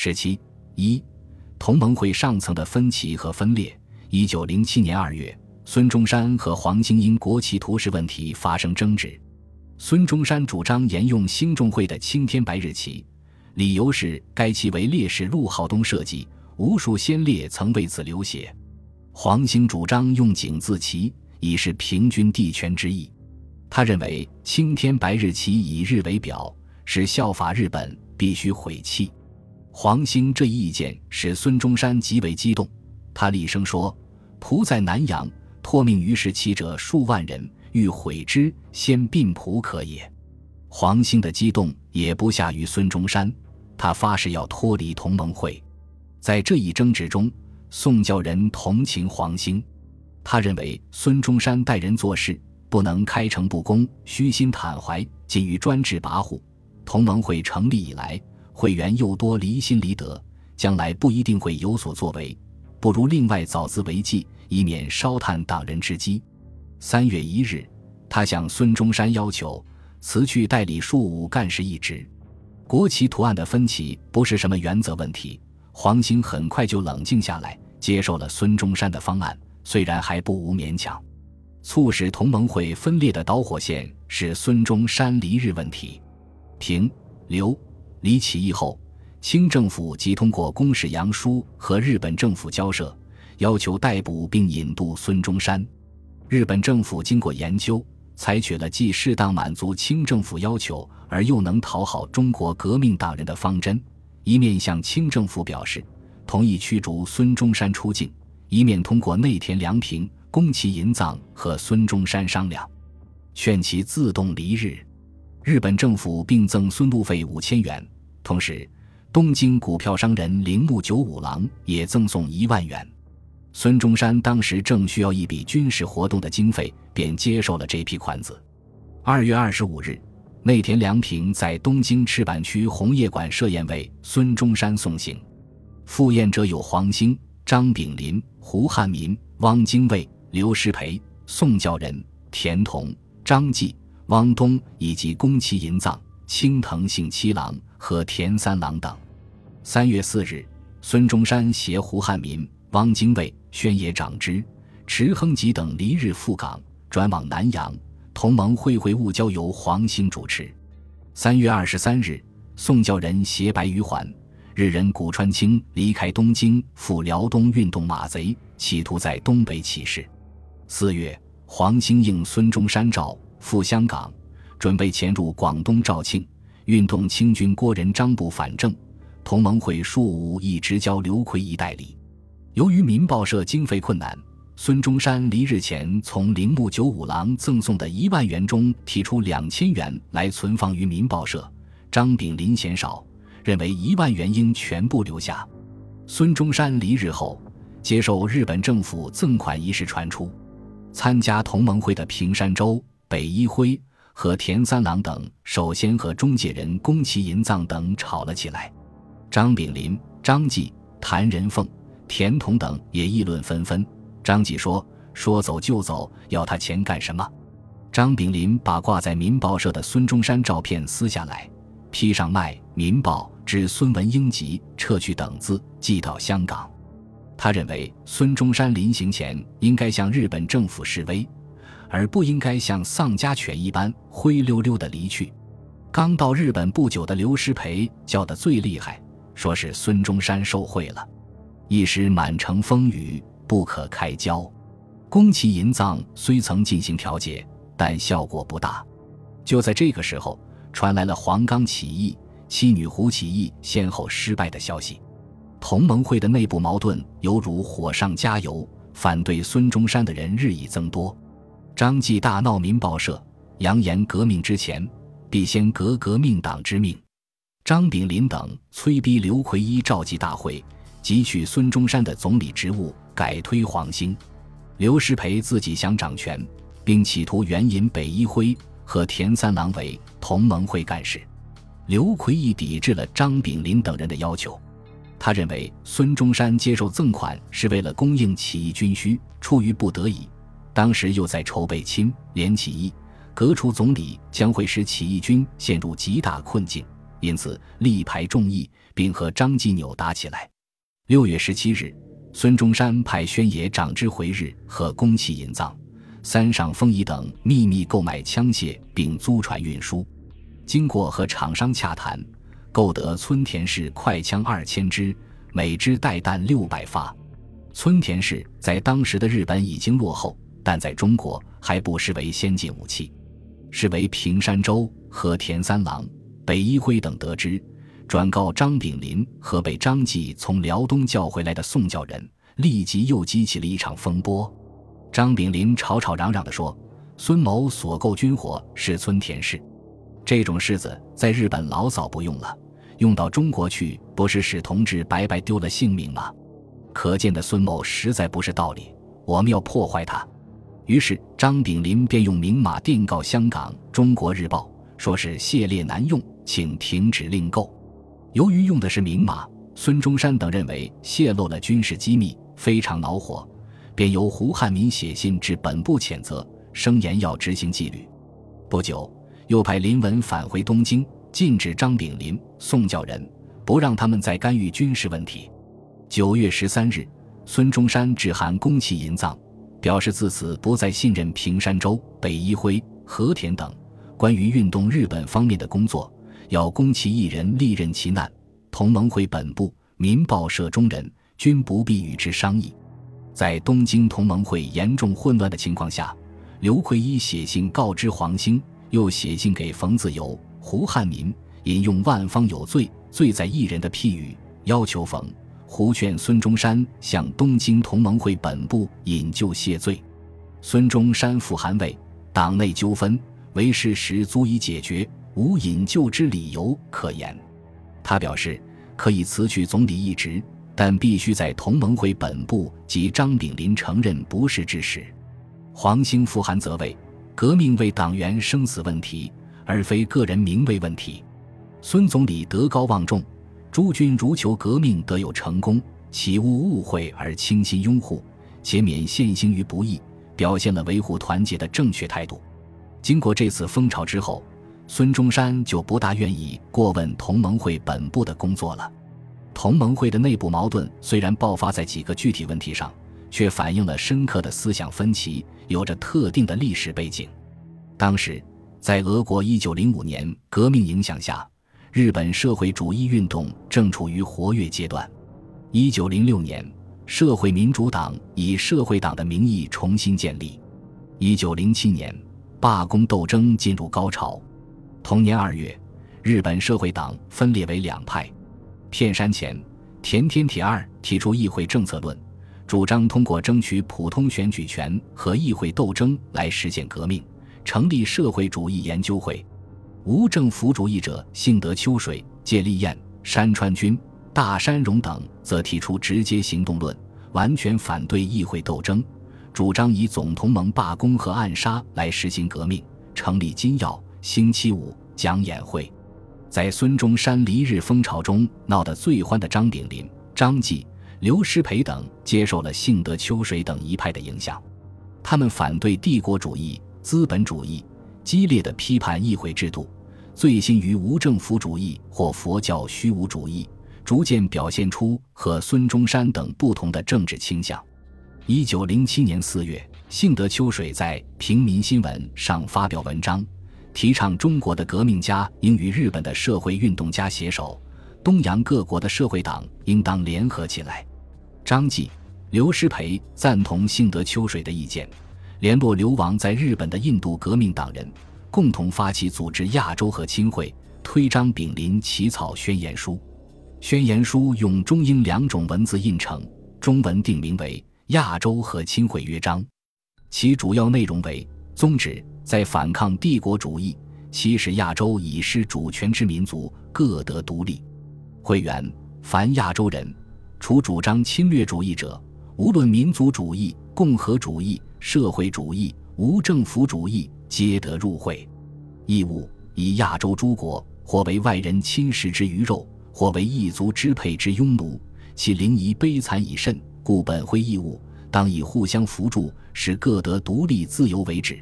十七一，同盟会上层的分歧和分裂。一九零七年二月，孙中山和黄兴因国旗图示问题发生争执。孙中山主张沿用兴中会的青天白日旗，理由是该旗为烈士陆浩东设计，无数先烈曾为此流血。黄兴主张用井字旗，以示平均地权之意。他认为青天白日旗以日为表，是效法日本，必须毁弃。黄兴这一意见使孙中山极为激动，他厉声说：“仆在南阳，托命于是旗者数万人。”欲毁之，先并仆可也。黄兴的激动也不下于孙中山，他发誓要脱离同盟会。在这一争执中，宋教仁同情黄兴，他认为孙中山待人做事不能开诚布公、虚心坦怀，仅于专制跋扈。同盟会成立以来，会员又多离心离德，将来不一定会有所作为，不如另外早自为计，以免烧炭党人之机。三月一日，他向孙中山要求辞去代理庶务干事一职。国旗图案的分歧不是什么原则问题，黄兴很快就冷静下来，接受了孙中山的方案，虽然还不无勉强。促使同盟会分裂的导火线是孙中山离日问题。平、刘、李起义后，清政府即通过公使杨书和日本政府交涉，要求逮捕并引渡孙中山。日本政府经过研究，采取了既适当满足清政府要求，而又能讨好中国革命党人的方针：一面向清政府表示同意驱逐孙中山出境，一面通过内田良平、宫崎银藏和孙中山商量，劝其自动离日。日本政府并赠孙路费五千元，同时，东京股票商人铃木九五郎也赠送一万元。孙中山当时正需要一笔军事活动的经费，便接受了这批款子。二月二十五日，内田良平在东京赤坂区红叶馆设宴为孙中山送行，赴宴者有黄兴、张炳麟、胡汉民、汪精卫、刘师培、宋教仁、田同、张继、汪东以及宫崎银藏、青藤幸七郎和田三郎等。三月四日，孙中山携胡汉民。汪精卫、宣野长之、池亨吉等离日赴港，转往南阳。同盟会会务交由黄兴主持。三月二十三日，宋教仁携白鱼环，日人古川清离开东京，赴辽东运动马贼，企图在东北起事。四月，黄兴应孙中山召赴香港，准备潜入广东肇庆，运动清军郭仁章部反正。同盟会庶务一直交刘奎一代理。由于民报社经费困难，孙中山离日前从铃木九五郎赠送的一万元中提出两千元来存放于民报社。张炳麟嫌少，认为一万元应全部留下。孙中山离日后，接受日本政府赠款一事传出，参加同盟会的平山周、北一辉和田三郎等首先和中介人宫崎银藏等吵了起来。张炳麟、张继、谭仁凤。田同等也议论纷纷。张继说：“说走就走，要他钱干什么？”张炳麟把挂在《民报》社的孙中山照片撕下来，披上“卖《民报》之孙文英集”撤去等字，寄到香港。他认为孙中山临行前应该向日本政府示威，而不应该像丧家犬一般灰溜溜的离去。刚到日本不久的刘师培叫得最厉害，说是孙中山受贿了。一时满城风雨，不可开交。宫崎银藏虽曾进行调解，但效果不大。就在这个时候，传来了黄冈起义、七女湖起义先后失败的消息。同盟会的内部矛盾犹如火上加油，反对孙中山的人日益增多。张继大闹民报社，扬言革命之前必先革革命党之命。张炳麟等催逼刘奎一召集大会。汲取孙中山的总理职务，改推黄兴。刘师培自己想掌权，并企图援引北一辉和田三郎为同盟会干事。刘奎义抵制了张炳麟等人的要求。他认为孙中山接受赠款是为了供应起义军需，出于不得已。当时又在筹备清联起义，革除总理将会使起义军陷入极大困境。因此力排众议，并和张继纽打起来。六月十七日，孙中山派宣野长之回日和宫崎银藏、三上丰一等秘密购买枪械，并租船运输。经过和厂商洽谈，购得村田式快枪二千支，每支带弹六百发。村田式在当时的日本已经落后，但在中国还不失为先进武器。是为平山州和田三郎、北一辉等得知，转告张炳麟和被张继从辽东叫回来的宋教仁，立即又激起了一场风波。张炳麟吵吵嚷嚷地说：“孙某所购军火是村田式，这种式子在日本老早不用了，用到中国去，不是使同志白白丢了性命吗？可见的孙某实在不是道理，我们要破坏他。”于是，张炳林便用明码电告香港《中国日报》，说是谢列难用，请停止另购。由于用的是明码，孙中山等认为泄露了军事机密，非常恼火，便由胡汉民写信至本部谴责，声言要执行纪律。不久，又派林文返回东京，禁止张炳林、宋教仁，不让他们再干预军事问题。九月十三日，孙中山致函宫崎银藏。表示自此不再信任平山周、北一辉、和田等关于运动日本方面的工作，要宫崎一人历任其难。同盟会本部、民报社中人均不必与之商议。在东京同盟会严重混乱的情况下，刘奎一写信告知黄兴，又写信给冯自由、胡汉民，引用“万方有罪，罪在一人”的譬语，要求冯。胡劝孙中山向东京同盟会本部引咎谢罪，孙中山复函谓：党内纠纷为事实足以解决，无引咎之理由可言。他表示可以辞去总理一职，但必须在同盟会本部及张炳麟承认不是之时。黄兴复函则为：革命为党员生死问题，而非个人名位问题。孙总理德高望重。诸君如求革命得有成功，岂勿误会而倾心拥护，且免陷行于不义，表现了维护团结的正确态度。经过这次风潮之后，孙中山就不大愿意过问同盟会本部的工作了。同盟会的内部矛盾虽然爆发在几个具体问题上，却反映了深刻的思想分歧，有着特定的历史背景。当时，在俄国1905年革命影响下。日本社会主义运动正处于活跃阶段。一九零六年，社会民主党以社会党的名义重新建立。一九零七年，罢工斗争进入高潮。同年二月，日本社会党分裂为两派。片山前，田天铁二提出议会政策论，主张通过争取普通选举权和议会斗争来实现革命，成立社会主义研究会。无政府主义者幸德秋水、芥立彦、山川君、大山荣等则提出直接行动论，完全反对议会斗争，主张以总同盟罢工和暗杀来实行革命，成立金耀、星期五讲演会。在孙中山离日风潮中闹得最欢的张炳麟、张继、刘师培等，接受了幸德秋水等一派的影响，他们反对帝国主义、资本主义，激烈的批判议会制度。醉心于无政府主义或佛教虚无主义，逐渐表现出和孙中山等不同的政治倾向。一九零七年四月，幸德秋水在《平民新闻》上发表文章，提倡中国的革命家应与日本的社会运动家携手，东洋各国的社会党应当联合起来。张继、刘师培赞同幸德秋水的意见，联络流亡在日本的印度革命党人。共同发起组织亚洲和亲会，推张炳麟起草宣言书。宣言书用中英两种文字印成，中文定名为《亚洲和亲会约章》，其主要内容为：宗旨在反抗帝国主义，其使亚洲已失主权之民族各得独立。会员凡亚洲人，除主张侵略主义者，无论民族主义、共和主义、社会主义、无政府主义。皆得入会，义务以亚洲诸国，或为外人侵蚀之鱼肉，或为异族支配之庸奴，其灵仪悲惨已甚，故本会义务当以互相扶助，使各得独立自由为止。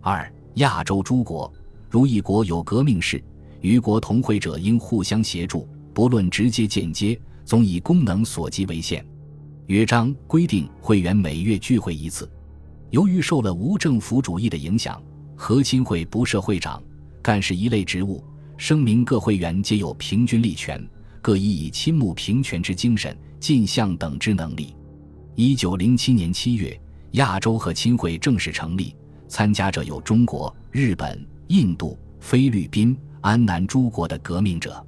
二亚洲诸国，如一国有革命事，与国同会者应互相协助，不论直接间接，总以功能所及为限。约章规定会员每月聚会一次。由于受了无政府主义的影响，和亲会不设会长、干事一类职务，声明各会员皆有平均力权，各以以亲睦平权之精神尽相等之能力。一九零七年七月，亚洲和亲会正式成立，参加者有中国、日本、印度、菲律宾、安南诸国的革命者。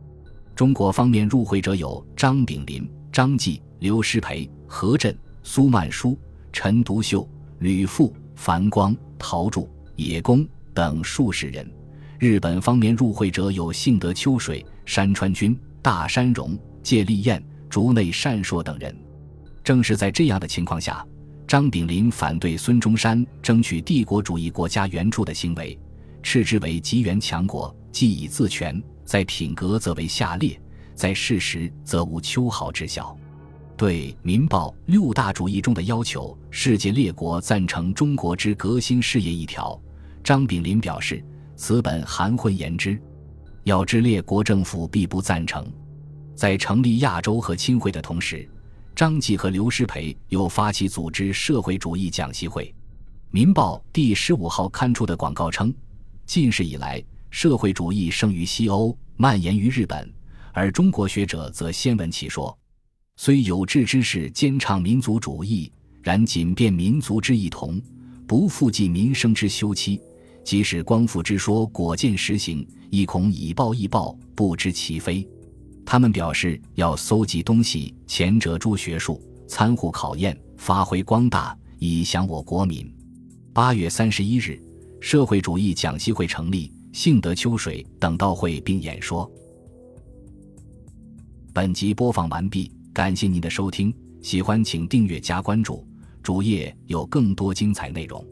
中国方面入会者有张炳麟、张继、刘师培、何震、苏曼殊、陈独秀、吕复、樊光、陶铸、野公等数十人。日本方面入会者有幸德秋水、山川君、大山荣、芥立彦、竹内善硕等人。正是在这样的情况下，张炳麟反对孙中山争取帝国主义国家援助的行为，斥之为极援强国，既以自全，在品格则为下劣，在事实则无秋毫之效。对《民报》六大主义中的要求世界列国赞成中国之革新事业一条，张炳麟表示：“此本含混言之，要知列国政府必不赞成。”在成立亚洲和亲会的同时。张继和刘师培又发起组织社会主义讲习会，《民报》第十五号刊出的广告称：“近世以来，社会主义生于西欧，蔓延于日本，而中国学者则先闻其说。虽有志之士兼倡民族主义，然仅辨民族之异同，不复计民生之休戚。即使光复之说果见实行，亦恐以暴易暴，不知其非。”他们表示要搜集东西，前者诸学术，参互考验，发挥光大，以享我国民。八月三十一日，社会主义讲习会成立，幸得秋水等到会并演说。本集播放完毕，感谢您的收听，喜欢请订阅加关注，主页有更多精彩内容。